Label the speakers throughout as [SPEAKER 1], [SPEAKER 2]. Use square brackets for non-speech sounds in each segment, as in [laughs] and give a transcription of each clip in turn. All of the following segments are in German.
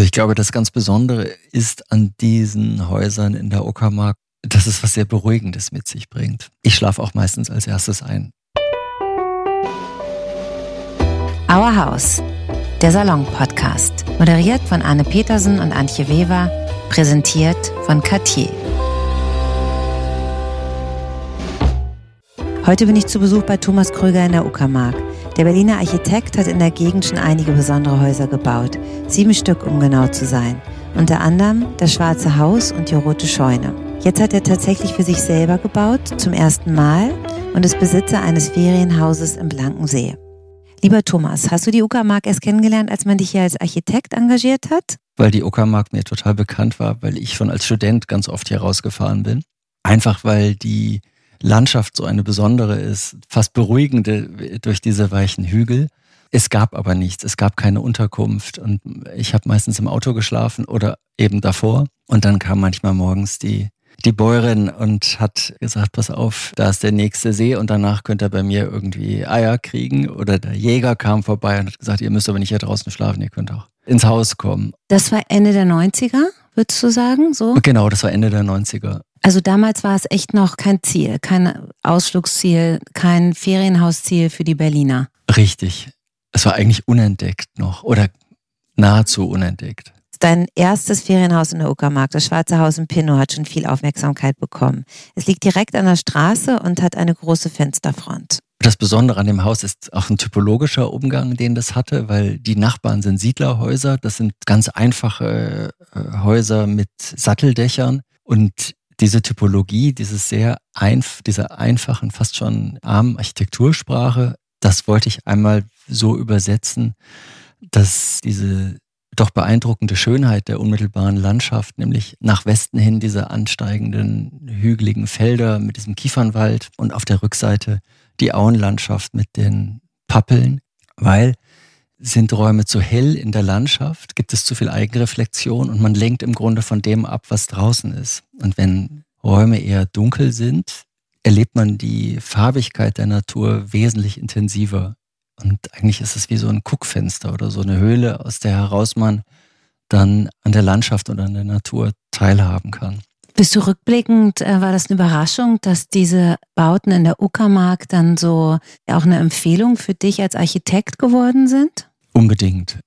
[SPEAKER 1] Also ich glaube, das ganz Besondere ist an diesen Häusern in der Uckermark, dass es was sehr Beruhigendes mit sich bringt. Ich schlafe auch meistens als erstes ein.
[SPEAKER 2] Our House, der Salon-Podcast. Moderiert von Anne Petersen und Antje Weber. Präsentiert von Cartier. Heute bin ich zu Besuch bei Thomas Krüger in der Uckermark. Der Berliner Architekt hat in der Gegend schon einige besondere Häuser gebaut. Sieben Stück, um genau zu sein. Unter anderem das Schwarze Haus und die Rote Scheune. Jetzt hat er tatsächlich für sich selber gebaut, zum ersten Mal, und ist Besitzer eines Ferienhauses im Blankensee. Lieber Thomas, hast du die Uckermark erst kennengelernt, als man dich hier als Architekt engagiert hat?
[SPEAKER 1] Weil die Uckermark mir total bekannt war, weil ich schon als Student ganz oft hier rausgefahren bin. Einfach weil die Landschaft so eine besondere ist, fast beruhigende durch diese weichen Hügel. Es gab aber nichts, es gab keine Unterkunft und ich habe meistens im Auto geschlafen oder eben davor. Und dann kam manchmal morgens die die Bäuerin und hat gesagt, pass auf, da ist der nächste See und danach könnt ihr bei mir irgendwie Eier kriegen. Oder der Jäger kam vorbei und hat gesagt, ihr müsst aber nicht hier draußen schlafen, ihr könnt auch ins Haus kommen.
[SPEAKER 2] Das war Ende der 90er, würdest du sagen? So?
[SPEAKER 1] Genau, das war Ende der 90er.
[SPEAKER 2] Also damals war es echt noch kein Ziel, kein Ausflugsziel, kein Ferienhausziel für die Berliner.
[SPEAKER 1] Richtig. Es war eigentlich unentdeckt noch oder nahezu unentdeckt.
[SPEAKER 2] Dein erstes Ferienhaus in der Uckermark, das Schwarze Haus in Pinnow, hat schon viel Aufmerksamkeit bekommen. Es liegt direkt an der Straße und hat eine große Fensterfront.
[SPEAKER 1] Das Besondere an dem Haus ist auch ein typologischer Umgang, den das hatte, weil die Nachbarn sind Siedlerhäuser. Das sind ganz einfache äh, Häuser mit Satteldächern. Und diese Typologie, dieses sehr einf diese einfachen, fast schon armen Architektursprache, das wollte ich einmal so übersetzen, dass diese doch beeindruckende Schönheit der unmittelbaren Landschaft, nämlich nach Westen hin diese ansteigenden hügeligen Felder mit diesem Kiefernwald und auf der Rückseite die Auenlandschaft mit den Pappeln, weil sind Räume zu hell in der Landschaft, gibt es zu viel Eigenreflexion und man lenkt im Grunde von dem ab, was draußen ist. Und wenn Räume eher dunkel sind, erlebt man die Farbigkeit der Natur wesentlich intensiver. Und eigentlich ist es wie so ein Guckfenster oder so eine Höhle, aus der heraus man dann an der Landschaft und an der Natur teilhaben kann.
[SPEAKER 2] Bist du rückblickend, äh, war das eine Überraschung, dass diese Bauten in der Uckermark dann so auch eine Empfehlung für dich als Architekt geworden sind?
[SPEAKER 1] Unbedingt.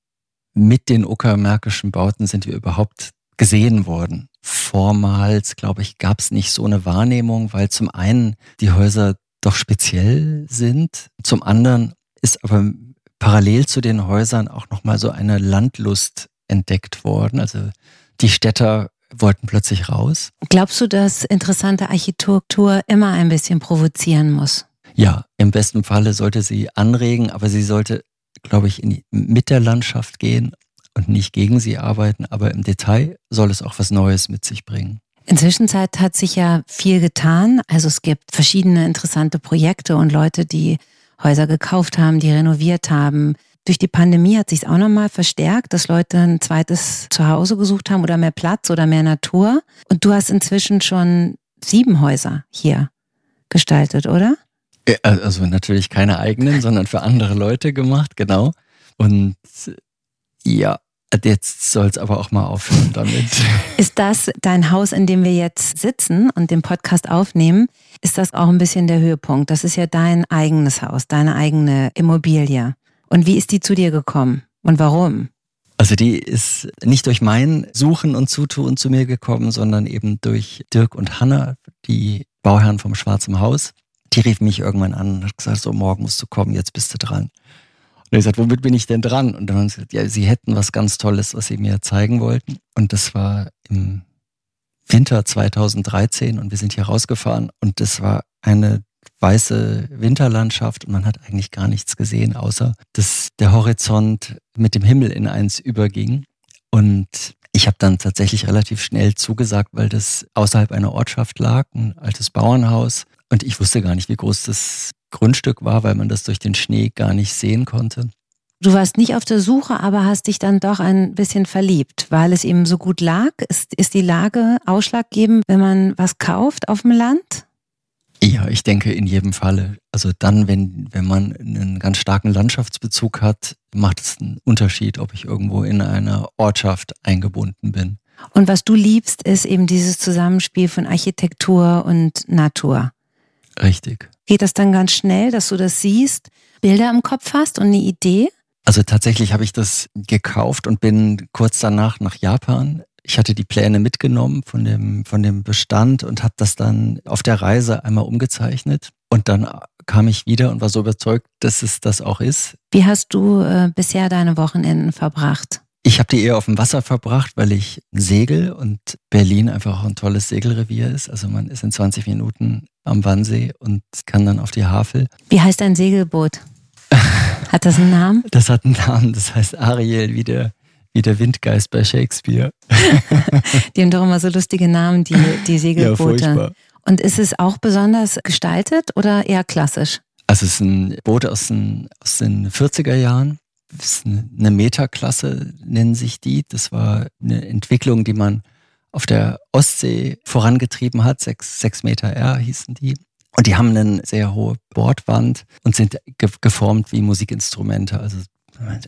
[SPEAKER 1] Mit den uckermärkischen Bauten sind wir überhaupt gesehen worden. Vormals, glaube ich, gab es nicht so eine Wahrnehmung, weil zum einen die Häuser doch speziell sind, zum anderen ist aber parallel zu den Häusern auch nochmal so eine Landlust entdeckt worden. Also die Städter wollten plötzlich raus.
[SPEAKER 2] Glaubst du, dass interessante Architektur immer ein bisschen provozieren muss?
[SPEAKER 1] Ja, im besten Falle sollte sie anregen, aber sie sollte, glaube ich, die, mit der Landschaft gehen und nicht gegen sie arbeiten. Aber im Detail soll es auch was Neues mit sich bringen.
[SPEAKER 2] Inzwischen hat sich ja viel getan. Also es gibt verschiedene interessante Projekte und Leute, die Häuser gekauft haben, die renoviert haben. Durch die Pandemie hat sich es auch nochmal verstärkt, dass Leute ein zweites Zuhause gesucht haben oder mehr Platz oder mehr Natur. Und du hast inzwischen schon sieben Häuser hier gestaltet, oder?
[SPEAKER 1] Also natürlich keine eigenen, sondern für andere Leute gemacht, genau. Und ja, jetzt soll es aber auch mal aufhören damit.
[SPEAKER 2] Ist das dein Haus, in dem wir jetzt sitzen und den Podcast aufnehmen? Ist das auch ein bisschen der Höhepunkt? Das ist ja dein eigenes Haus, deine eigene Immobilie. Und wie ist die zu dir gekommen und warum?
[SPEAKER 1] Also die ist nicht durch mein Suchen und Zutun zu mir gekommen, sondern eben durch Dirk und Hanna, die Bauherren vom Schwarzen Haus. Die riefen mich irgendwann an und hat gesagt, so morgen musst du kommen, jetzt bist du dran. Und ich gesagt, womit bin ich denn dran? Und dann haben sie gesagt, ja, sie hätten was ganz Tolles, was sie mir zeigen wollten. Und das war im Winter 2013 und wir sind hier rausgefahren und das war eine weiße Winterlandschaft und man hat eigentlich gar nichts gesehen, außer dass der Horizont mit dem Himmel in eins überging. Und ich habe dann tatsächlich relativ schnell zugesagt, weil das außerhalb einer Ortschaft lag, ein altes Bauernhaus. Und ich wusste gar nicht, wie groß das Grundstück war, weil man das durch den Schnee gar nicht sehen konnte.
[SPEAKER 2] Du warst nicht auf der Suche, aber hast dich dann doch ein bisschen verliebt, weil es eben so gut lag. Ist, ist die Lage ausschlaggebend, wenn man was kauft auf dem Land?
[SPEAKER 1] Ja, ich denke in jedem Falle. Also dann, wenn, wenn man einen ganz starken Landschaftsbezug hat, macht es einen Unterschied, ob ich irgendwo in einer Ortschaft eingebunden bin.
[SPEAKER 2] Und was du liebst, ist eben dieses Zusammenspiel von Architektur und Natur.
[SPEAKER 1] Richtig.
[SPEAKER 2] Geht das dann ganz schnell, dass du das siehst, Bilder im Kopf hast und eine Idee?
[SPEAKER 1] Also tatsächlich habe ich das gekauft und bin kurz danach nach Japan. Ich hatte die Pläne mitgenommen von dem, von dem Bestand und habe das dann auf der Reise einmal umgezeichnet. Und dann kam ich wieder und war so überzeugt, dass es das auch ist.
[SPEAKER 2] Wie hast du äh, bisher deine Wochenenden verbracht?
[SPEAKER 1] Ich habe die eher auf dem Wasser verbracht, weil ich segel und Berlin einfach auch ein tolles Segelrevier ist. Also man ist in 20 Minuten am Wannsee und kann dann auf die Havel.
[SPEAKER 2] Wie heißt dein Segelboot? Hat das einen Namen?
[SPEAKER 1] Das hat einen Namen, das heißt Ariel, wie der, wie der Windgeist bei Shakespeare.
[SPEAKER 2] die haben doch immer so lustige Namen, die, die Segelboote. Ja, Und ist es auch besonders gestaltet oder eher klassisch?
[SPEAKER 1] Also es ist ein Boot aus den, aus den 40er Jahren. Ist eine Metaklasse, nennen sich die. Das war eine Entwicklung, die man auf der Ostsee vorangetrieben hat. Sechs, sechs Meter R hießen die. Und die haben eine sehr hohe Bordwand und sind ge geformt wie Musikinstrumente. Also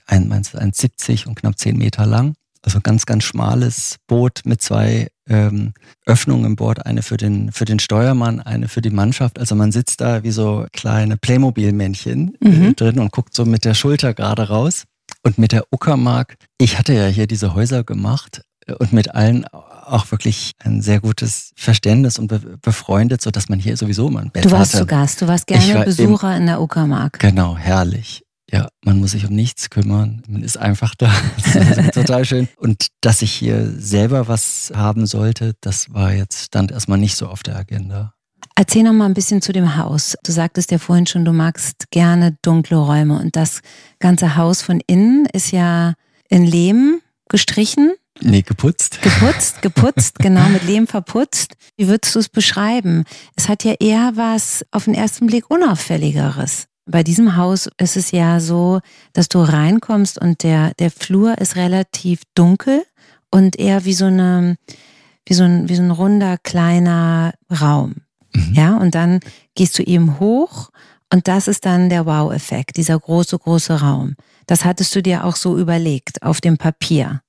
[SPEAKER 1] 1,70 und knapp 10 Meter lang. Also ganz, ganz schmales Boot mit zwei ähm, Öffnungen im Bord. Eine für den, für den Steuermann, eine für die Mannschaft. Also man sitzt da wie so kleine Playmobil-Männchen äh, mhm. drin und guckt so mit der Schulter gerade raus. Und mit der Uckermark, ich hatte ja hier diese Häuser gemacht äh, und mit allen auch wirklich ein sehr gutes Verständnis und be befreundet, sodass man hier sowieso immer ein Bett
[SPEAKER 2] Du warst
[SPEAKER 1] hatte.
[SPEAKER 2] zu Gast, du warst gerne war Besucher im, in der Uckermark.
[SPEAKER 1] Genau, herrlich. Ja, man muss sich um nichts kümmern. Man ist einfach da. [laughs] Ist total schön. Und dass ich hier selber was haben sollte, das war jetzt, stand erstmal nicht so auf der Agenda.
[SPEAKER 2] Erzähl noch mal ein bisschen zu dem Haus. Du sagtest ja vorhin schon, du magst gerne dunkle Räume. Und das ganze Haus von innen ist ja in Lehm gestrichen.
[SPEAKER 1] Nee, geputzt.
[SPEAKER 2] Geputzt, geputzt, genau, mit Lehm verputzt. Wie würdest du es beschreiben? Es hat ja eher was auf den ersten Blick Unauffälligeres. Bei diesem Haus ist es ja so, dass du reinkommst und der, der Flur ist relativ dunkel und eher wie so eine, wie so ein, wie so ein runder, kleiner Raum. Mhm. Ja, und dann gehst du eben hoch und das ist dann der Wow-Effekt, dieser große, große Raum. Das hattest du dir auch so überlegt auf dem Papier.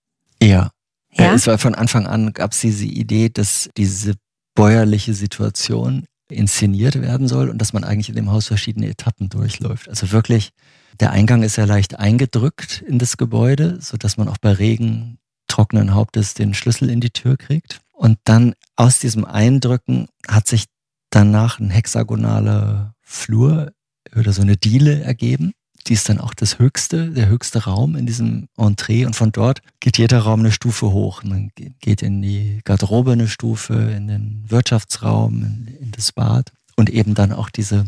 [SPEAKER 1] Ja, ja? Es war von Anfang an, gab es diese Idee, dass diese bäuerliche Situation inszeniert werden soll und dass man eigentlich in dem Haus verschiedene Etappen durchläuft. Also wirklich, der Eingang ist ja leicht eingedrückt in das Gebäude, sodass man auch bei Regen trockenen Hauptes den Schlüssel in die Tür kriegt. Und dann aus diesem Eindrücken hat sich danach ein hexagonaler Flur oder so eine Diele ergeben die ist dann auch das höchste, der höchste Raum in diesem Entree. Und von dort geht jeder Raum eine Stufe hoch. Man geht in die Garderobe eine Stufe, in den Wirtschaftsraum, in, in das Bad. Und eben dann auch diese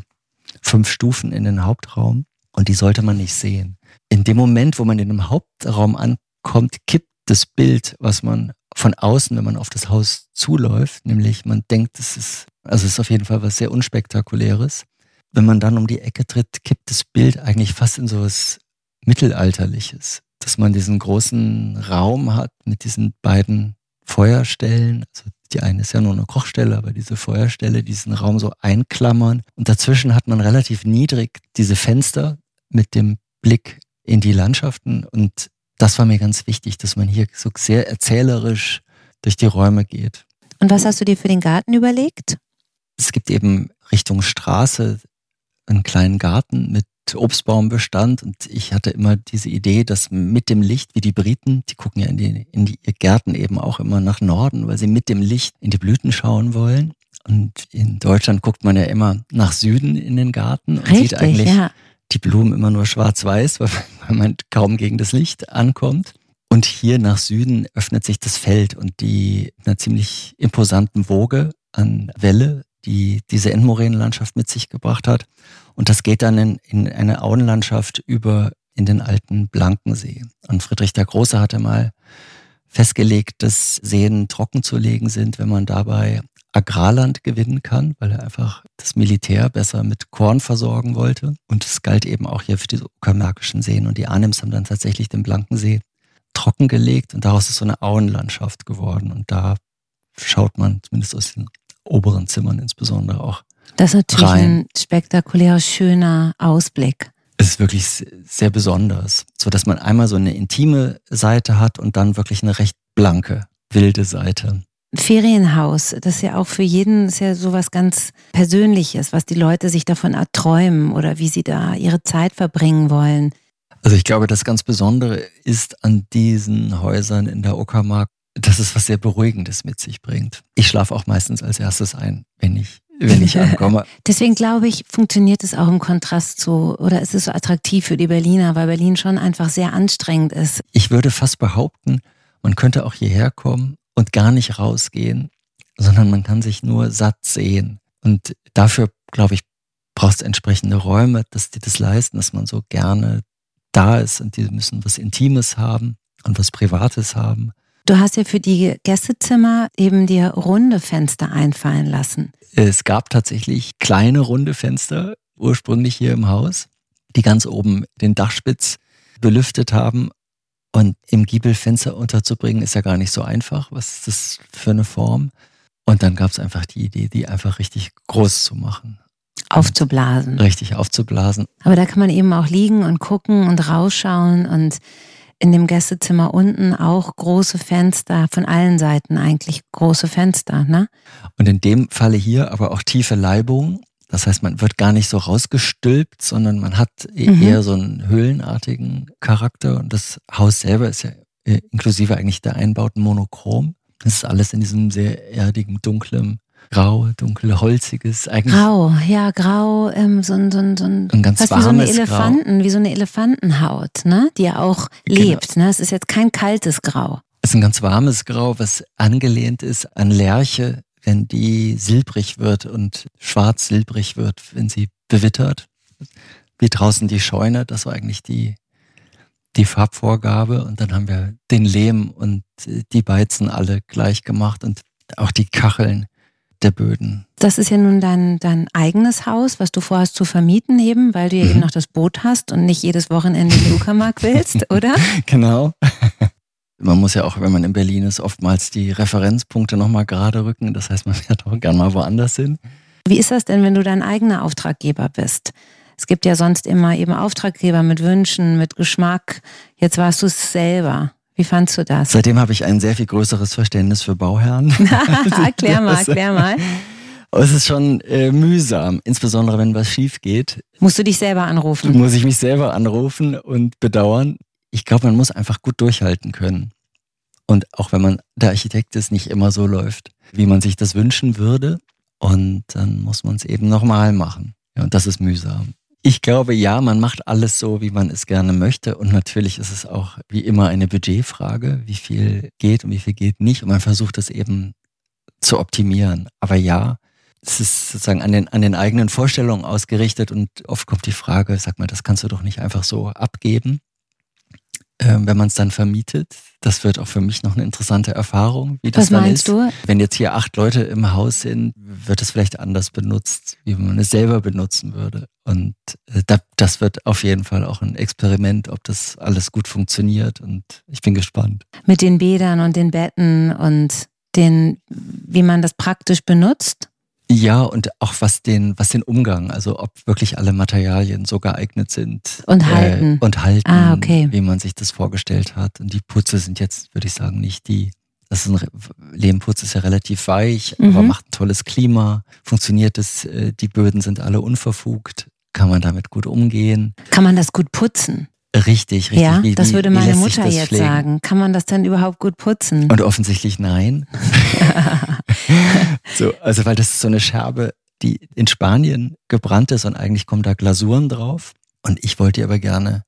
[SPEAKER 1] fünf Stufen in den Hauptraum. Und die sollte man nicht sehen. In dem Moment, wo man in dem Hauptraum ankommt, kippt das Bild, was man von außen, wenn man auf das Haus zuläuft, nämlich man denkt, es ist, also es ist auf jeden Fall was sehr unspektakuläres wenn man dann um die Ecke tritt, kippt das Bild eigentlich fast in so was Mittelalterliches. Dass man diesen großen Raum hat mit diesen beiden Feuerstellen. Also die eine ist ja nur eine Kochstelle, aber diese Feuerstelle, diesen Raum so einklammern. Und dazwischen hat man relativ niedrig diese Fenster mit dem Blick in die Landschaften. Und das war mir ganz wichtig, dass man hier so sehr erzählerisch durch die Räume geht.
[SPEAKER 2] Und was hast du dir für den Garten überlegt?
[SPEAKER 1] Es gibt eben Richtung Straße einen kleinen Garten mit Obstbaumbestand und ich hatte immer diese Idee, dass mit dem Licht, wie die Briten, die gucken ja in die, in die Gärten eben auch immer nach Norden, weil sie mit dem Licht in die Blüten schauen wollen. Und in Deutschland guckt man ja immer nach Süden in den Garten und
[SPEAKER 2] Richtig,
[SPEAKER 1] sieht eigentlich
[SPEAKER 2] ja.
[SPEAKER 1] die Blumen immer nur schwarz-weiß, [laughs] weil man kaum gegen das Licht ankommt. Und hier nach Süden öffnet sich das Feld und die einer ziemlich imposanten Woge an Welle die diese Endmoränenlandschaft mit sich gebracht hat. Und das geht dann in, in eine Auenlandschaft über in den alten Blankensee. Und Friedrich der Große hatte mal festgelegt, dass Seen trocken zu legen sind, wenn man dabei Agrarland gewinnen kann, weil er einfach das Militär besser mit Korn versorgen wollte. Und es galt eben auch hier für diese uckermärkischen Seen. Und die Arnims haben dann tatsächlich den Blankensee trockengelegt und daraus ist so eine Auenlandschaft geworden. Und da schaut man zumindest aus den oberen Zimmern insbesondere auch
[SPEAKER 2] Das ist natürlich
[SPEAKER 1] rein.
[SPEAKER 2] ein spektakulärer, schöner Ausblick.
[SPEAKER 1] Es ist wirklich sehr besonders, so dass man einmal so eine intime Seite hat und dann wirklich eine recht blanke, wilde Seite.
[SPEAKER 2] Ferienhaus, das ist ja auch für jeden ist ja sowas ganz Persönliches, was die Leute sich davon erträumen oder wie sie da ihre Zeit verbringen wollen.
[SPEAKER 1] Also ich glaube, das ganz Besondere ist an diesen Häusern in der Uckermark, dass es was sehr Beruhigendes mit sich bringt. Ich schlafe auch meistens als erstes ein, wenn ich, wenn ich ankomme. [laughs]
[SPEAKER 2] Deswegen glaube ich, funktioniert es auch im Kontrast zu, oder ist es so attraktiv für die Berliner, weil Berlin schon einfach sehr anstrengend ist.
[SPEAKER 1] Ich würde fast behaupten, man könnte auch hierher kommen und gar nicht rausgehen, sondern man kann sich nur satt sehen. Und dafür, glaube ich, brauchst du entsprechende Räume, dass die das leisten, dass man so gerne da ist und die müssen was Intimes haben und was Privates haben.
[SPEAKER 2] Du hast ja für die Gästezimmer eben dir runde Fenster einfallen lassen.
[SPEAKER 1] Es gab tatsächlich kleine runde Fenster ursprünglich hier im Haus, die ganz oben den Dachspitz belüftet haben. Und im Giebel Fenster unterzubringen ist ja gar nicht so einfach. Was ist das für eine Form? Und dann gab es einfach die Idee, die einfach richtig groß zu machen.
[SPEAKER 2] Aufzublasen.
[SPEAKER 1] Richtig aufzublasen.
[SPEAKER 2] Aber da kann man eben auch liegen und gucken und rausschauen und in dem Gästezimmer unten auch große Fenster, von allen Seiten eigentlich große Fenster, ne?
[SPEAKER 1] Und in dem Falle hier aber auch tiefe Leibungen. Das heißt, man wird gar nicht so rausgestülpt, sondern man hat e-
[SPEAKER 2] Mhm.
[SPEAKER 1] eher so einen höhlenartigen Charakter. Und das Haus selber ist ja äh, inklusive eigentlich der einbauten Monochrom. Das ist alles in diesem sehr erdigen, dunklen, grau, dunkel, holziges, eigentlich
[SPEAKER 2] Grau, ja, grau, ähm, so ein, so ein, so ein,
[SPEAKER 1] ein ganz
[SPEAKER 2] fast wie so eine
[SPEAKER 1] warmes Grau.
[SPEAKER 2] Elefanten, wie so eine Elefantenhaut, ne? Die ja auch
[SPEAKER 1] Genau.
[SPEAKER 2] lebt, ne? Es ist jetzt kein kaltes Grau.
[SPEAKER 1] Es ist ein ganz warmes Grau, was angelehnt ist an Lerche, wenn die silbrig wird und schwarz-silbrig wird, wenn sie bewittert. Wie draußen die Scheune, das war eigentlich die, die Farbvorgabe. Und dann haben wir den Lehm und äh, die Beizen alle gleich gemacht und auch die Kacheln der Böden.
[SPEAKER 2] Das ist ja nun dein, dein eigenes Haus, was du vorhast zu vermieten eben, weil du ja
[SPEAKER 1] Mhm.
[SPEAKER 2] eben noch das Boot hast und nicht jedes Wochenende in Uckermark [laughs] willst, oder?
[SPEAKER 1] Genau. [laughs] Man muss ja auch, wenn man in Berlin ist, oftmals die Referenzpunkte nochmal gerade rücken. Das heißt, man fährt auch gern mal woanders hin.
[SPEAKER 2] Wie ist das denn, wenn du dein eigener Auftraggeber bist? Es gibt ja sonst immer eben Auftraggeber mit Wünschen, mit Geschmack. Jetzt warst du es selber. Wie fandst du das?
[SPEAKER 1] Seitdem habe ich ein sehr viel größeres Verständnis für Bauherren. [laughs] [laughs]
[SPEAKER 2] erklär mal, erklär [laughs] mal.
[SPEAKER 1] Es ist schon äh, mühsam, insbesondere wenn was schief geht.
[SPEAKER 2] Musst du dich selber anrufen?
[SPEAKER 1] Muss ich mich selber anrufen und bedauern. Ich glaube, man muss einfach gut durchhalten können. Und auch wenn man der Architekt ist, nicht immer so läuft, wie man sich das wünschen würde. Und dann muss man es eben nochmal machen. Ja, und das ist mühsam. Ich glaube, ja, man macht alles so, wie man es gerne möchte. Und natürlich ist es auch wie immer eine Budgetfrage, wie viel geht und wie viel geht nicht. Und man versucht es eben zu optimieren. Aber ja, es ist sozusagen an den, an den eigenen Vorstellungen ausgerichtet und oft kommt die Frage, sag mal, das kannst du doch nicht einfach so abgeben, ähm, wenn man es dann vermietet. Das wird auch für mich noch eine interessante Erfahrung, wie das
[SPEAKER 2] Was
[SPEAKER 1] dann
[SPEAKER 2] meinst
[SPEAKER 1] ist.
[SPEAKER 2] du?
[SPEAKER 1] Wenn jetzt hier acht Leute im Haus sind, wird es vielleicht anders benutzt, wie man es selber benutzen würde. Und äh, da, das wird auf jeden Fall auch ein Experiment, ob das alles gut funktioniert. Und ich bin gespannt.
[SPEAKER 2] Mit den Bädern und den Betten und den, wie man das praktisch benutzt?
[SPEAKER 1] Ja, und auch was den, was den Umgang, also ob wirklich alle Materialien so geeignet sind.
[SPEAKER 2] Und halten.
[SPEAKER 1] Äh, und halten,
[SPEAKER 2] Ah, okay.
[SPEAKER 1] wie man sich das vorgestellt hat. Und die Putze sind jetzt, würde ich sagen, nicht die. Das ist ein Lehmputz ist ja relativ weich,
[SPEAKER 2] Mhm.
[SPEAKER 1] aber macht ein tolles Klima. Funktioniert es, äh, die Böden sind alle unverfugt. Kann man damit gut umgehen?
[SPEAKER 2] Kann man das gut putzen?
[SPEAKER 1] Richtig, richtig.
[SPEAKER 2] ja,
[SPEAKER 1] Wie-
[SPEAKER 2] das würde meine Mutter jetzt
[SPEAKER 1] pflegen?
[SPEAKER 2] sagen. Kann man das denn überhaupt gut putzen?
[SPEAKER 1] Und offensichtlich nein. [laughs] so, also weil das ist so eine Scherbe, die in Spanien gebrannt ist und eigentlich kommen da Glasuren drauf. Und ich wollte die aber gerne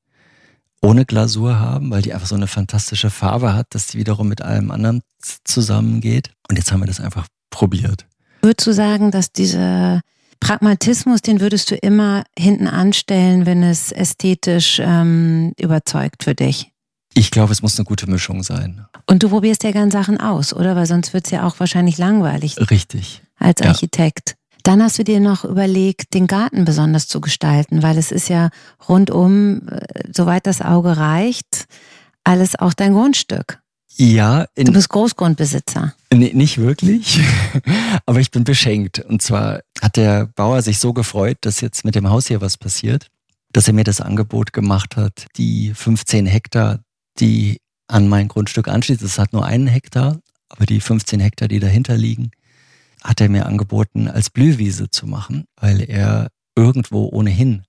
[SPEAKER 1] ohne Glasur haben, weil die einfach so eine fantastische Farbe hat, dass die wiederum mit allem anderen zusammengeht. Und jetzt haben wir das einfach probiert.
[SPEAKER 2] Würdest du sagen, dass dieser Pragmatismus, den würdest du immer hinten anstellen, wenn es ästhetisch ähm, überzeugt für dich?
[SPEAKER 1] Ich glaube, es muss eine gute Mischung sein.
[SPEAKER 2] Und du probierst ja gern Sachen aus, oder? Weil sonst wird es ja auch wahrscheinlich langweilig
[SPEAKER 1] Richtig.
[SPEAKER 2] als
[SPEAKER 1] Ja.
[SPEAKER 2] Architekt. Dann hast du dir noch überlegt, den Garten besonders zu gestalten, weil es ist ja rundum, äh, soweit das Auge reicht, alles auch dein Grundstück.
[SPEAKER 1] Ja.
[SPEAKER 2] In, du bist Großgrundbesitzer.
[SPEAKER 1] Nee, nicht wirklich, [laughs] aber ich bin beschenkt. Und zwar hat der Bauer sich so gefreut, dass jetzt mit dem Haus hier was passiert, dass er mir das Angebot gemacht hat, die 15 Hektar, die an mein Grundstück anschließen, es hat nur einen Hektar, aber die 15 Hektar, die dahinter liegen, hat er mir angeboten, als Blühwiese zu machen, weil er irgendwo ohnehin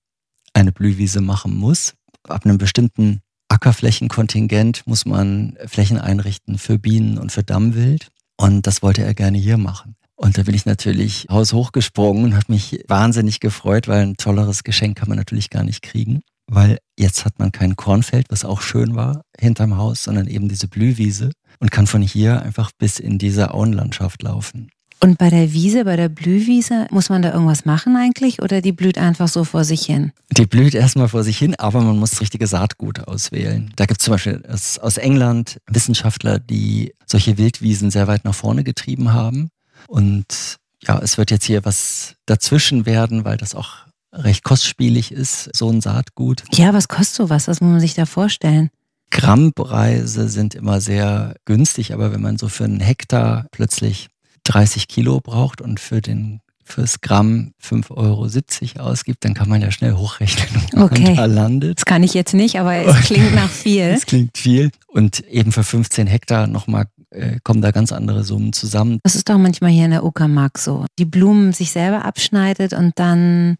[SPEAKER 1] eine Blühwiese machen muss. Ab einem bestimmten Ackerflächenkontingent muss man Flächen einrichten für Bienen und für Dammwild. Und das wollte er gerne hier machen. Und da bin ich natürlich haushoch gesprungen und habe mich wahnsinnig gefreut, weil ein tolleres Geschenk kann man natürlich gar nicht kriegen. Weil jetzt hat man kein Kornfeld, was auch schön war, hinterm Haus, sondern eben diese Blühwiese und kann von hier einfach bis in diese Auenlandschaft laufen.
[SPEAKER 2] Und bei der Wiese, bei der Blühwiese, muss man da irgendwas machen eigentlich oder die blüht einfach so vor sich hin?
[SPEAKER 1] Die blüht erstmal vor sich hin, aber man muss das richtige Saatgut auswählen. Da gibt es zum Beispiel aus England Wissenschaftler, die solche Wildwiesen sehr weit nach vorne getrieben haben. Und ja, es wird jetzt hier was dazwischen werden, weil das auch recht kostspielig ist, so ein Saatgut.
[SPEAKER 2] Ja, was kostet sowas? Was muss man sich da vorstellen?
[SPEAKER 1] Grammpreise sind immer sehr günstig, aber wenn man so für einen Hektar plötzlich 30 Kilo braucht und für den fürs Gramm 5,70 Euro ausgibt, dann kann man ja schnell hochrechnen, wo okay. man da landet.
[SPEAKER 2] Das kann ich jetzt nicht, aber es klingt nach [laughs] viel.
[SPEAKER 1] es klingt viel. Und eben für 15 Hektar nochmal äh, kommen da ganz andere Summen zusammen.
[SPEAKER 2] Das ist doch manchmal hier in der Uckermark so. Die Blumen sich selber abschneidet und dann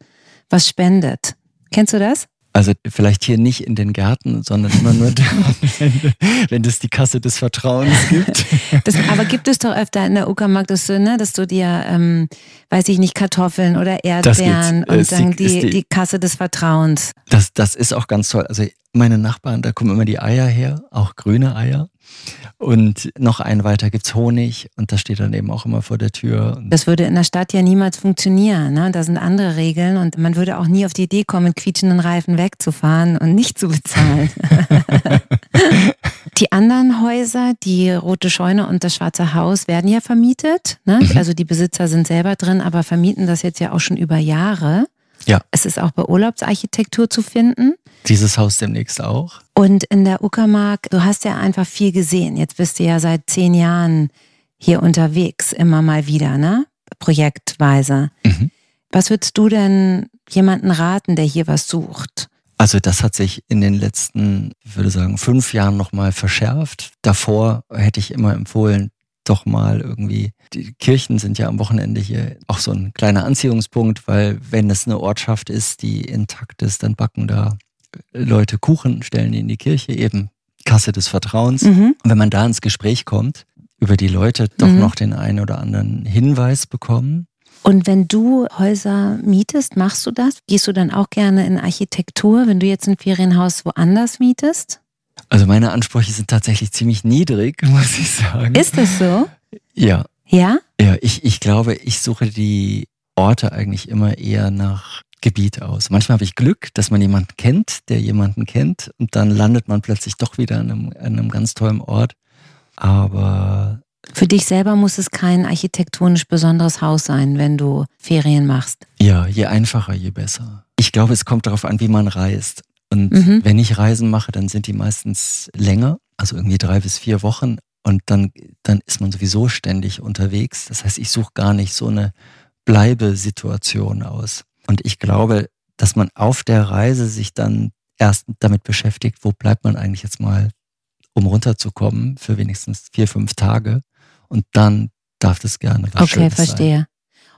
[SPEAKER 2] was spendet. Kennst du das?
[SPEAKER 1] Also vielleicht hier nicht in den Gärten, sondern immer nur dann, [laughs] wenn, es die Kasse des Vertrauens gibt. [laughs]
[SPEAKER 2] Das, aber gibt es doch öfter in der Uckermark das so, ne, dass du dir, ähm, weiß ich nicht, Kartoffeln oder Erdbeeren und dann die, die, die, Kasse des Vertrauens.
[SPEAKER 1] Das, das ist auch ganz toll. Also meine Nachbarn, da kommen immer die Eier her, auch grüne Eier. Und noch einen weiter gibt es Honig und das steht dann eben auch immer vor der Tür.
[SPEAKER 2] Das würde in der Stadt ja niemals funktionieren. Ne? Da sind andere Regeln und man würde auch nie auf die Idee kommen, mit quietschenden Reifen wegzufahren und nicht zu bezahlen. [laughs] die anderen Häuser, die Rote Scheune und das Schwarze Haus, werden ja vermietet. Ne? Mhm. Also die Besitzer sind selber drin, aber vermieten das jetzt ja auch schon über Jahre.
[SPEAKER 1] Ja.
[SPEAKER 2] Es ist auch bei Urlaubsarchitektur zu finden.
[SPEAKER 1] Dieses Haus demnächst auch.
[SPEAKER 2] Und in der Uckermark, du hast ja einfach viel gesehen. Jetzt bist du ja seit zehn Jahren hier unterwegs, immer mal wieder, ne? Projektweise. Mhm. Was würdest du denn jemanden raten, der hier was sucht?
[SPEAKER 1] Also das hat sich in den letzten, ich würde sagen, fünf Jahren nochmal verschärft. Davor hätte ich immer empfohlen, doch mal irgendwie, die Kirchen sind ja am Wochenende hier auch so ein kleiner Anziehungspunkt, weil wenn es eine Ortschaft ist, die intakt ist, dann backen da Leute Kuchen, stellen die in die Kirche, eben Kasse des Vertrauens. Mhm. Und wenn man da ins Gespräch kommt, über die Leute doch mhm. noch den einen oder anderen Hinweis bekommen.
[SPEAKER 2] Und wenn du Häuser mietest, machst du das? Gehst du dann auch gerne in Architektur, wenn du jetzt ein Ferienhaus woanders mietest?
[SPEAKER 1] Also meine Ansprüche sind tatsächlich ziemlich niedrig, [laughs] muss ich sagen.
[SPEAKER 2] Ist das so?
[SPEAKER 1] Ja.
[SPEAKER 2] Ja?
[SPEAKER 1] Ja, ich, ich glaube, ich suche die Orte eigentlich immer eher nach Gebiet aus. Manchmal habe ich Glück, dass man jemanden kennt, der jemanden kennt und dann landet man plötzlich doch wieder an einem, an einem ganz tollen Ort. Aber
[SPEAKER 2] für dich selber muss es kein architektonisch besonderes Haus sein, wenn du Ferien machst.
[SPEAKER 1] Ja, je einfacher, je besser. Ich glaube, es kommt darauf an, wie man reist. Und mhm. wenn ich Reisen mache, dann sind die meistens länger, also irgendwie drei bis vier Wochen. Und dann, dann ist man sowieso ständig unterwegs. Das heißt, ich suche gar nicht so eine Bleibesituation aus. Und ich glaube, dass man auf der Reise sich dann erst damit beschäftigt, wo bleibt man eigentlich jetzt mal, um runterzukommen für wenigstens vier, fünf Tage. Und dann darf das gerne was
[SPEAKER 2] Okay, Schönes verstehe. Sein.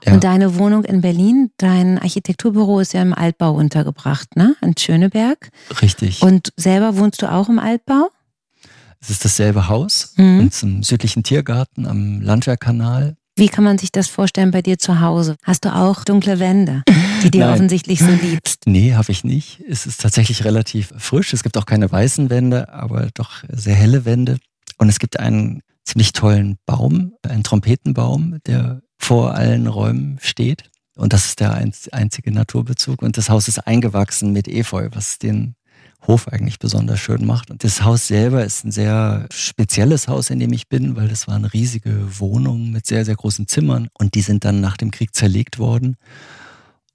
[SPEAKER 2] Ja. Und deine Wohnung in Berlin, dein Architekturbüro ist ja im Altbau untergebracht, ne? In Schöneberg.
[SPEAKER 1] Richtig.
[SPEAKER 2] Und selber wohnst du auch im Altbau?
[SPEAKER 1] Es ist dasselbe Haus, mhm. im südlichen Tiergarten am Landwehrkanal.
[SPEAKER 2] Wie kann man sich das vorstellen bei dir zu Hause? Hast du auch dunkle Wände, die dir offensichtlich so liebst? [laughs]
[SPEAKER 1] Nee, habe ich nicht. Es ist tatsächlich relativ frisch. Es gibt auch keine weißen Wände, aber doch sehr helle Wände. Und es gibt einen ziemlich tollen Baum, einen Trompetenbaum, der vor allen Räumen steht. Und das ist der einzige Naturbezug. Und das Haus ist eingewachsen mit Efeu, was den Hof eigentlich besonders schön macht. Und das Haus selber ist ein sehr spezielles Haus, in dem ich bin, weil das waren riesige Wohnungen mit sehr, sehr großen Zimmern und die sind dann nach dem Krieg zerlegt worden.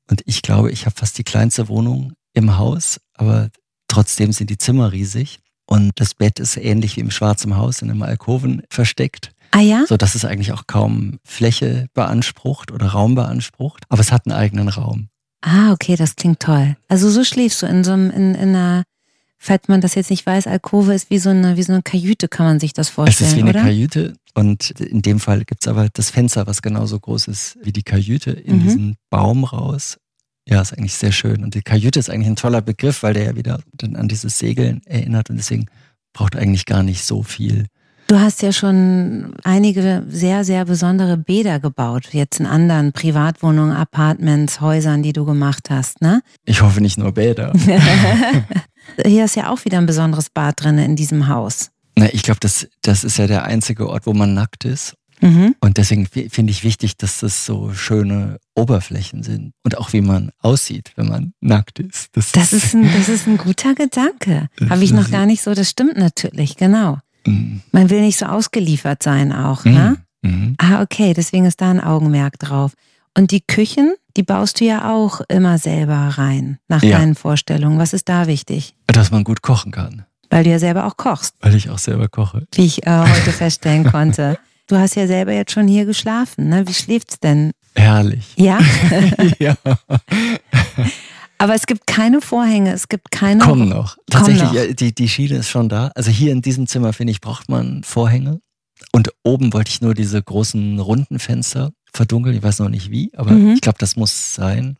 [SPEAKER 1] Und ich glaube, ich habe fast die kleinste Wohnung im Haus, aber trotzdem sind die Zimmer riesig. und das Bett ist ähnlich wie im Schwarzen Haus in einem Alkoven versteckt.
[SPEAKER 2] Ah ja?
[SPEAKER 1] So dass es eigentlich auch kaum Fläche beansprucht oder Raum beansprucht, aber es hat einen eigenen Raum.
[SPEAKER 2] Ah, okay, das klingt toll. Also so schläfst du in so einem, in, in einer, falls man das jetzt nicht weiß, Alkove ist wie so eine, wie so eine Kajüte, kann man sich das vorstellen.
[SPEAKER 1] Es ist wie eine
[SPEAKER 2] oder?
[SPEAKER 1] Kajüte und in dem Fall gibt es aber das Fenster, was genauso groß ist wie die Kajüte, in
[SPEAKER 2] Mhm.
[SPEAKER 1] diesen Baum raus. Ja, ist eigentlich sehr schön. Und die Kajüte ist eigentlich ein toller Begriff, weil der ja wieder dann an dieses Segeln erinnert und deswegen braucht eigentlich gar nicht so viel.
[SPEAKER 2] Du hast ja schon einige sehr, sehr besondere Bäder gebaut, jetzt in anderen Privatwohnungen, Apartments, Häusern, die du gemacht hast, ne?
[SPEAKER 1] Ich hoffe nicht nur Bäder. [laughs] [laughs]
[SPEAKER 2] Hier ist ja auch wieder ein besonderes Bad drin in diesem Haus.
[SPEAKER 1] Na, ich glaube, das, das ist ja der einzige Ort, wo man nackt ist.
[SPEAKER 2] Mhm.
[SPEAKER 1] Und deswegen fi- finde ich wichtig, dass das so schöne Oberflächen sind. Und auch wie man aussieht, wenn man nackt ist.
[SPEAKER 2] Das ist ein, das ist ein guter Gedanke. Habe ich noch gar nicht so, das stimmt natürlich, genau.
[SPEAKER 1] Mm,
[SPEAKER 2] Man will nicht so ausgeliefert sein auch,
[SPEAKER 1] mm,
[SPEAKER 2] ne?
[SPEAKER 1] mm.
[SPEAKER 2] Ah, okay, deswegen ist da ein Augenmerk drauf. Und die Küchen, die baust du ja auch immer selber rein, nach
[SPEAKER 1] Ja.
[SPEAKER 2] deinen Vorstellungen. Was ist da wichtig?
[SPEAKER 1] Dass man gut kochen kann,
[SPEAKER 2] Weil du ja selber auch kochst,
[SPEAKER 1] weil ich auch selber koche.
[SPEAKER 2] wie ich äh, heute [laughs] feststellen konnte. Du hast ja selber jetzt schon hier geschlafen, ne? Wie schläft's denn?
[SPEAKER 1] Herrlich.
[SPEAKER 2] Ja, [laughs]
[SPEAKER 1] ja, [laughs]
[SPEAKER 2] aber es gibt keine Vorhänge, es gibt keine.
[SPEAKER 1] kommen noch. Tatsächlich,
[SPEAKER 2] noch.
[SPEAKER 1] ja, die, die Schiene ist schon da. Also hier in diesem Zimmer, finde ich, braucht man Vorhänge. Und oben wollte ich nur diese großen runden Fenster verdunkeln. Ich weiß noch nicht wie, aber
[SPEAKER 2] Mhm.
[SPEAKER 1] ich glaube, das muss sein.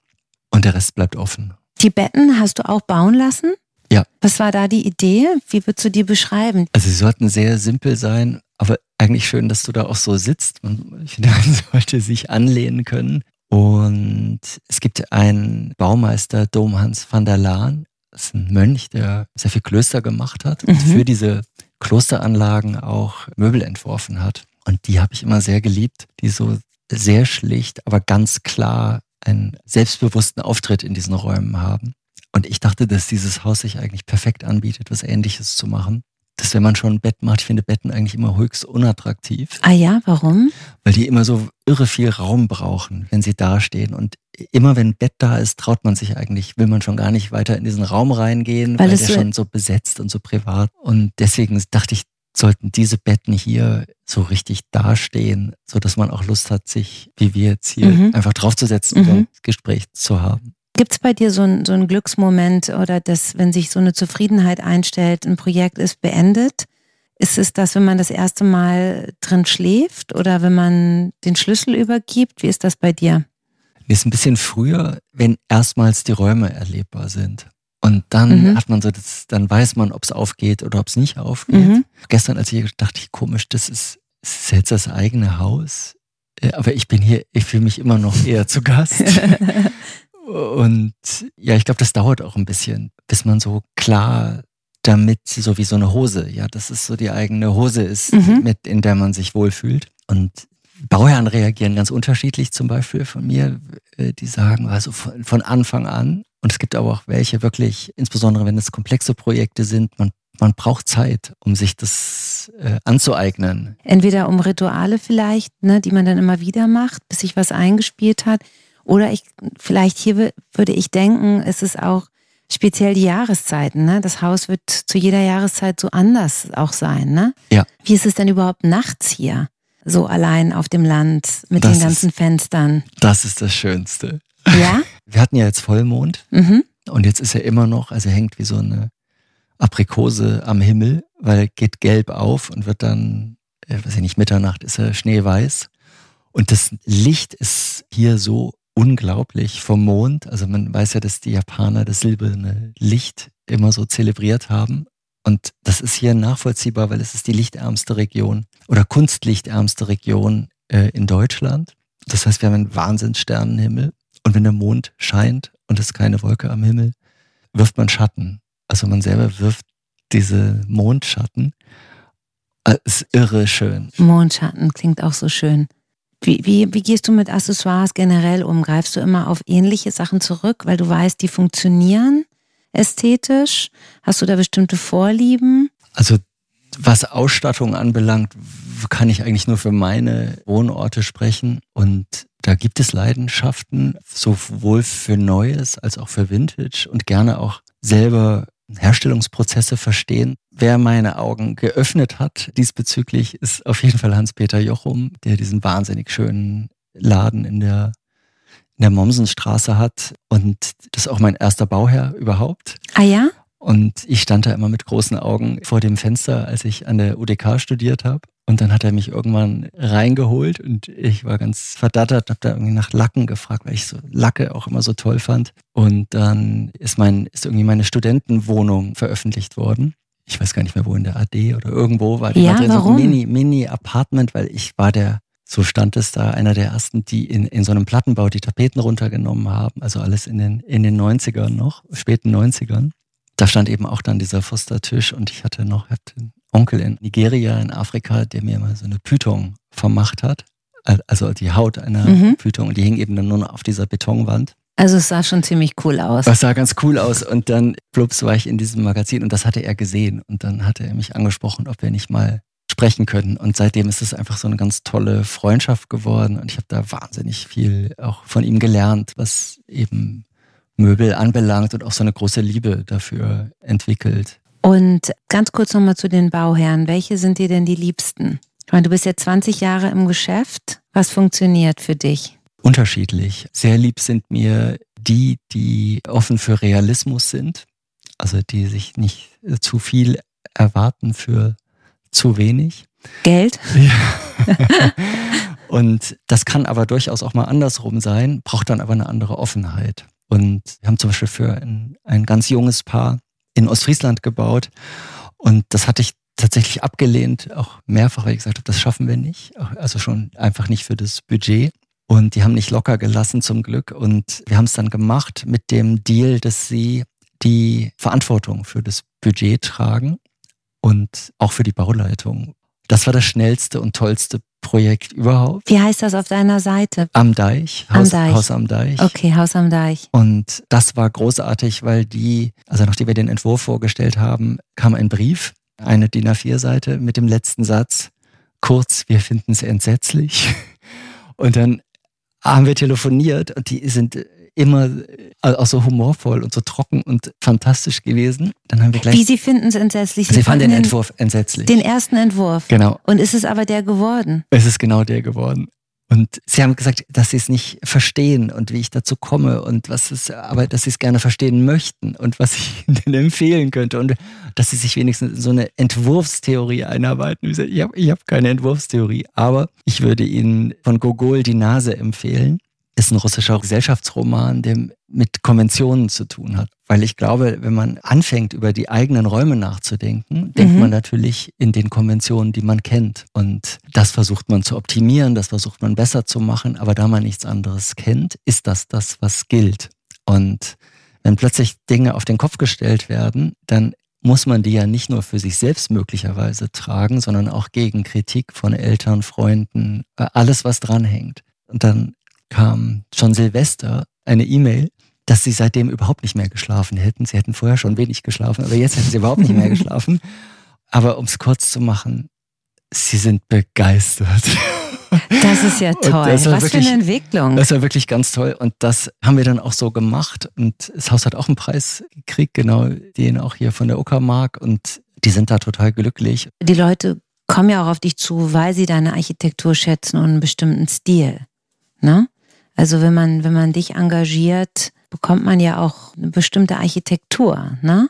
[SPEAKER 1] Und der Rest bleibt offen.
[SPEAKER 2] Die Betten hast du auch bauen lassen?
[SPEAKER 1] Ja.
[SPEAKER 2] Was war da die Idee? Wie würdest du die beschreiben?
[SPEAKER 1] Also sie sollten sehr simpel sein, aber eigentlich schön, dass du da auch so sitzt. Man, ich finde, [laughs] man sollte sich anlehnen können. Und es gibt einen Baumeister, Dom Hans van der Laan. Das ist ein Mönch, der sehr viel Klöster gemacht hat und
[SPEAKER 2] Mhm.
[SPEAKER 1] für diese Klosteranlagen auch Möbel entworfen hat. Und die habe ich immer sehr geliebt, die so sehr schlicht, aber ganz klar einen selbstbewussten Auftritt in diesen Räumen haben. Und ich dachte, dass dieses Haus sich eigentlich perfekt anbietet, was Ähnliches zu machen. Dass wenn man schon ein Bett macht, ich finde Betten eigentlich immer höchst unattraktiv,
[SPEAKER 2] Ah ja, warum?
[SPEAKER 1] weil die immer so irre viel Raum brauchen, wenn sie dastehen. Und immer wenn ein Bett da ist, traut man sich eigentlich, will man schon gar nicht weiter in diesen Raum reingehen,
[SPEAKER 2] Weil
[SPEAKER 1] weil, der
[SPEAKER 2] so-
[SPEAKER 1] schon so besetzt und so privat. Und deswegen dachte ich, sollten diese Betten hier so richtig dastehen, so dass man auch Lust hat, sich, wie wir jetzt hier,
[SPEAKER 2] Mhm.
[SPEAKER 1] einfach draufzusetzen und
[SPEAKER 2] Mhm.
[SPEAKER 1] ein Gespräch zu haben.
[SPEAKER 2] Gibt es bei dir so ein, so ein Glücksmoment oder das, wenn sich so eine Zufriedenheit einstellt, ein Projekt ist beendet? Ist es das, wenn man das erste Mal drin schläft oder wenn man den Schlüssel übergibt? Wie ist das bei dir?
[SPEAKER 1] Mir ist ein bisschen früher, wenn erstmals die Räume erlebbar sind. Und dann
[SPEAKER 2] Mhm.
[SPEAKER 1] hat man so, das, dann weiß man, ob es aufgeht oder ob es nicht aufgeht.
[SPEAKER 2] Mhm.
[SPEAKER 1] Gestern, als ich dachte ich, komisch, das ist, das ist jetzt das eigene Haus. Äh, Aber ich bin hier, ich fühle mich immer noch eher zu Gast. [laughs] Und ja, ich glaube, das dauert auch ein bisschen, bis man so klar damit, so wie so eine Hose, ja, das ist so die eigene Hose ist,
[SPEAKER 2] Mhm.
[SPEAKER 1] mit, in der man sich wohlfühlt. Und Bauherren reagieren ganz unterschiedlich zum Beispiel von mir, äh, die sagen, also von, von Anfang an, und es gibt aber auch welche wirklich, insbesondere wenn es komplexe Projekte sind, man, man braucht Zeit, um sich das äh, anzueignen.
[SPEAKER 2] Entweder um Rituale vielleicht, ne, die man dann immer wieder macht, bis sich was eingespielt hat. Oder ich, vielleicht hier wü- würde ich denken, es ist auch speziell die Jahreszeiten. Ne? Das Haus wird zu jeder Jahreszeit so anders auch sein. Ne?
[SPEAKER 1] Ja.
[SPEAKER 2] Wie ist es denn überhaupt nachts hier? So allein auf dem Land mit
[SPEAKER 1] Das
[SPEAKER 2] den ganzen Fenstern.
[SPEAKER 1] Das ist das Schönste.
[SPEAKER 2] Ja? [laughs]
[SPEAKER 1] Wir hatten ja jetzt Vollmond
[SPEAKER 2] Mhm.
[SPEAKER 1] und jetzt ist er immer noch, also hängt wie so eine Aprikose am Himmel, weil er geht gelb auf und wird dann, äh, weiß ich nicht, Mitternacht ist er schneeweiß. Und das Licht ist hier so unglaublich vom Mond. Also man weiß ja, dass die Japaner das silberne Licht immer so zelebriert haben. Und das ist hier nachvollziehbar, weil es ist die lichtärmste Region oder kunstlichtärmste Region äh, in Deutschland. Das heißt, wir haben einen Wahnsinnssternenhimmel. Und wenn der Mond scheint und es keine Wolke am Himmel, wirft man Schatten. Also man selber wirft diese Mondschatten. Äh, ist irre schön.
[SPEAKER 2] Mondschatten klingt auch so schön. Wie, wie, wie gehst du mit Accessoires generell um? Greifst du immer auf ähnliche Sachen zurück, weil du weißt, die funktionieren ästhetisch? Hast du da bestimmte Vorlieben?
[SPEAKER 1] Also was Ausstattung anbelangt, kann ich eigentlich nur für meine Wohnorte sprechen. Und da gibt es Leidenschaften, sowohl für Neues als auch für Vintage und gerne auch selber Herstellungsprozesse verstehen. Wer meine Augen geöffnet hat diesbezüglich, ist auf jeden Fall Hans-Peter Jochum, der diesen wahnsinnig schönen Laden in der, in der Mommsenstraße hat. Und das ist auch mein erster Bauherr überhaupt.
[SPEAKER 2] Ah ja?
[SPEAKER 1] Und ich stand da immer mit großen Augen vor dem Fenster, als ich an der UDK studiert habe. Und dann hat er mich irgendwann reingeholt und ich war ganz verdattert, habe da irgendwie nach Lacken gefragt, weil ich so Lacke auch immer so toll fand. Und dann ist mein, ist irgendwie meine Studentenwohnung veröffentlicht worden. Ich weiß gar nicht mehr, wo in der AD oder irgendwo war die
[SPEAKER 2] ja,
[SPEAKER 1] drin,
[SPEAKER 2] warum?
[SPEAKER 1] so ein Mini, Mini-Apartment, weil ich war der, so stand es da, einer der ersten, die in, in so einem Plattenbau die Tapeten runtergenommen haben. Also alles in den, in den 90ern noch, späten 90ern. Da stand eben auch dann dieser Fustertisch und ich hatte noch, hatte Onkel in Nigeria, in Afrika, der mir mal so eine Python vermacht hat. Also die Haut einer
[SPEAKER 2] Mhm.
[SPEAKER 1] Python und die hing eben dann nur noch auf dieser Betonwand.
[SPEAKER 2] Also es sah schon ziemlich cool aus.
[SPEAKER 1] Das sah ganz cool aus. Und dann, plups, war ich in diesem Magazin und das hatte er gesehen. Und dann hatte er mich angesprochen, ob wir nicht mal sprechen können. Und seitdem ist es einfach so eine ganz tolle Freundschaft geworden. Und ich habe da wahnsinnig viel auch von ihm gelernt, was eben Möbel anbelangt und auch so eine große Liebe dafür entwickelt.
[SPEAKER 2] Und ganz kurz nochmal zu den Bauherren. Welche sind dir denn die liebsten? Ich meine, du bist jetzt 20 Jahre im Geschäft. Was funktioniert für dich?
[SPEAKER 1] Unterschiedlich. Sehr lieb sind mir die, die offen für Realismus sind. Also die sich nicht zu viel erwarten für zu wenig.
[SPEAKER 2] Geld?
[SPEAKER 1] Ja. [laughs] und das kann aber durchaus auch mal andersrum sein, braucht dann aber eine andere Offenheit. Und wir haben zum Beispiel für ein, ein ganz junges Paar in Ostfriesland gebaut. Und das hatte ich tatsächlich abgelehnt, auch mehrfach, weil ich gesagt habe, das schaffen wir nicht. Also schon einfach nicht für das Budget. Und die haben nicht locker gelassen zum Glück. Und wir haben es dann gemacht mit dem Deal, dass sie die Verantwortung für das Budget tragen und auch für die Bauleitung. Das war das schnellste und tollste Projekt überhaupt.
[SPEAKER 2] Wie heißt das auf deiner Seite?
[SPEAKER 1] Am Deich,
[SPEAKER 2] Am
[SPEAKER 1] Haus,
[SPEAKER 2] Deich.
[SPEAKER 1] Haus am Deich.
[SPEAKER 2] Okay, Haus am Deich.
[SPEAKER 1] Und das war großartig, weil die, also nachdem wir den Entwurf vorgestellt haben, kam ein Brief, eine DIN A4-Seite mit dem letzten Satz, kurz, wir finden es entsetzlich. [laughs] Und dann haben wir telefoniert und die sind immer auch so humorvoll und so trocken und fantastisch gewesen. Dann haben wir gleich.
[SPEAKER 2] Wie Sie finden es entsetzlich.
[SPEAKER 1] Sie fanden den Entwurf entsetzlich.
[SPEAKER 2] Den ersten Entwurf.
[SPEAKER 1] genau.
[SPEAKER 2] Und ist es aber der geworden?
[SPEAKER 1] Es ist genau der geworden. Und sie haben gesagt, dass sie es nicht verstehen und wie ich dazu komme und was es, aber dass sie es gerne verstehen möchten und was ich [laughs] ihnen empfehlen könnte und dass sie sich wenigstens in so eine Entwurfstheorie einarbeiten. Ich, habe hab keine Entwurfstheorie, aber ich würde ihnen von Gogol die Nase empfehlen. Ist ein russischer Gesellschaftsroman, der mit Konventionen zu tun hat. Weil ich glaube, wenn man anfängt, über die eigenen Räume nachzudenken, denkt
[SPEAKER 2] Mhm.
[SPEAKER 1] man natürlich in den Konventionen, die man kennt. Und das versucht man zu optimieren, das versucht man besser zu machen. Aber da man nichts anderes kennt, ist das das, was gilt. Und wenn plötzlich Dinge auf den Kopf gestellt werden, dann muss man die ja nicht nur für sich selbst möglicherweise tragen, sondern auch gegen Kritik von Eltern, Freunden, alles, was dranhängt. Und dann kam schon Silvester eine E-Mail, dass sie seitdem überhaupt nicht mehr geschlafen hätten. Sie hätten vorher schon wenig geschlafen, aber jetzt hätten sie überhaupt nicht mehr [laughs] geschlafen. Aber um es kurz zu machen, sie sind begeistert.
[SPEAKER 2] Das ist ja toll. Was
[SPEAKER 1] wirklich-
[SPEAKER 2] für eine Entwicklung.
[SPEAKER 1] Das war wirklich ganz toll und das haben wir dann auch so gemacht und das Haus hat auch einen Preis gekriegt, genau den auch hier von der Uckermark und die sind da total glücklich.
[SPEAKER 2] Die Leute kommen ja auch auf dich zu, weil sie deine Architektur schätzen und einen bestimmten Stil. Ne? Also wenn man, wenn man dich engagiert, bekommt man ja auch eine bestimmte Architektur. Ne?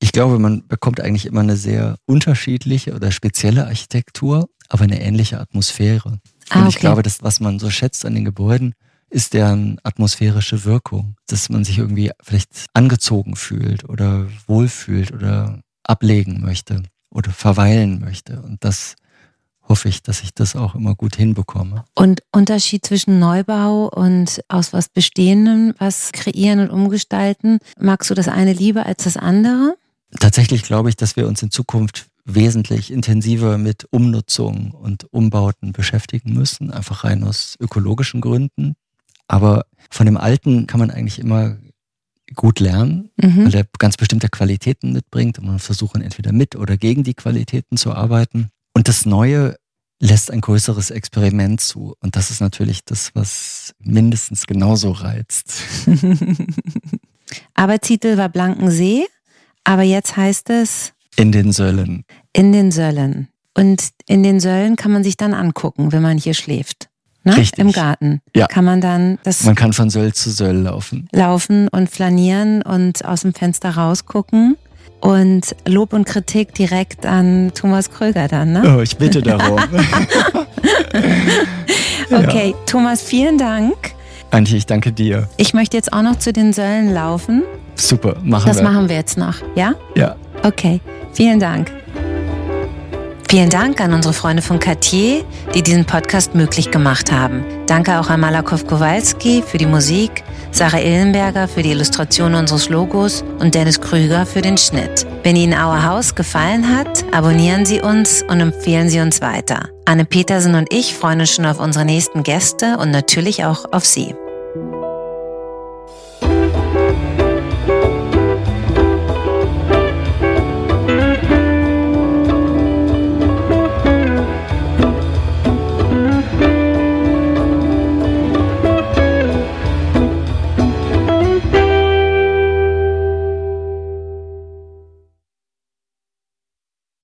[SPEAKER 1] Ich glaube, man bekommt eigentlich immer eine sehr unterschiedliche oder spezielle Architektur, aber eine ähnliche Atmosphäre.
[SPEAKER 2] Ah,
[SPEAKER 1] Und ich
[SPEAKER 2] okay.
[SPEAKER 1] glaube, das, was man so schätzt an den Gebäuden, ist deren atmosphärische Wirkung. Dass man sich irgendwie vielleicht angezogen fühlt oder wohlfühlt oder ablegen möchte oder verweilen möchte. Und das hoffe ich, dass ich das auch immer gut hinbekomme.
[SPEAKER 2] Und Unterschied zwischen Neubau und aus was Bestehendem was kreieren und umgestalten. Magst du das eine lieber als das andere?
[SPEAKER 1] Tatsächlich glaube ich, dass wir uns in Zukunft wesentlich intensiver mit Umnutzung und Umbauten beschäftigen müssen, einfach rein aus ökologischen Gründen. Aber von dem Alten kann man eigentlich immer gut lernen,
[SPEAKER 2] Mhm.
[SPEAKER 1] weil er ganz bestimmte Qualitäten mitbringt und man versuchen entweder mit oder gegen die Qualitäten zu arbeiten. Und das Neue lässt ein größeres Experiment zu. Und das ist natürlich das, was mindestens genauso reizt. [laughs]
[SPEAKER 2] Arbeitstitel war Blankensee, Aber jetzt heißt es
[SPEAKER 1] In den Söllen.
[SPEAKER 2] in den Söllen. Und in den Söllen kann man sich dann angucken, wenn man hier schläft. Ne?
[SPEAKER 1] Richtig.
[SPEAKER 2] Im Garten.
[SPEAKER 1] Ja.
[SPEAKER 2] Kann man dann das
[SPEAKER 1] Man kann von Söll zu Söll laufen.
[SPEAKER 2] laufen und flanieren und aus dem Fenster rausgucken. Und Lob und Kritik direkt an Thomas Kröger dann, ne?
[SPEAKER 1] Oh, ich bitte darum. [laughs]
[SPEAKER 2] Okay, Thomas, vielen Dank.
[SPEAKER 1] Antje, ich danke dir.
[SPEAKER 2] Ich möchte jetzt auch noch zu den Söllen laufen.
[SPEAKER 1] Super, machen
[SPEAKER 2] Das
[SPEAKER 1] wir.
[SPEAKER 2] machen wir jetzt noch, ja?
[SPEAKER 1] Ja.
[SPEAKER 2] Okay, vielen Dank. Vielen Dank an unsere Freunde von Cartier, die diesen Podcast möglich gemacht haben. Danke auch an Malakow Kowalski für die Musik, Sarah Illenberger für die Illustration unseres Logos und Dennis Krüger für den Schnitt. Wenn Ihnen Our House gefallen hat, abonnieren Sie uns und empfehlen Sie uns weiter. Anne Petersen und ich freuen uns schon auf unsere nächsten Gäste und natürlich auch auf Sie.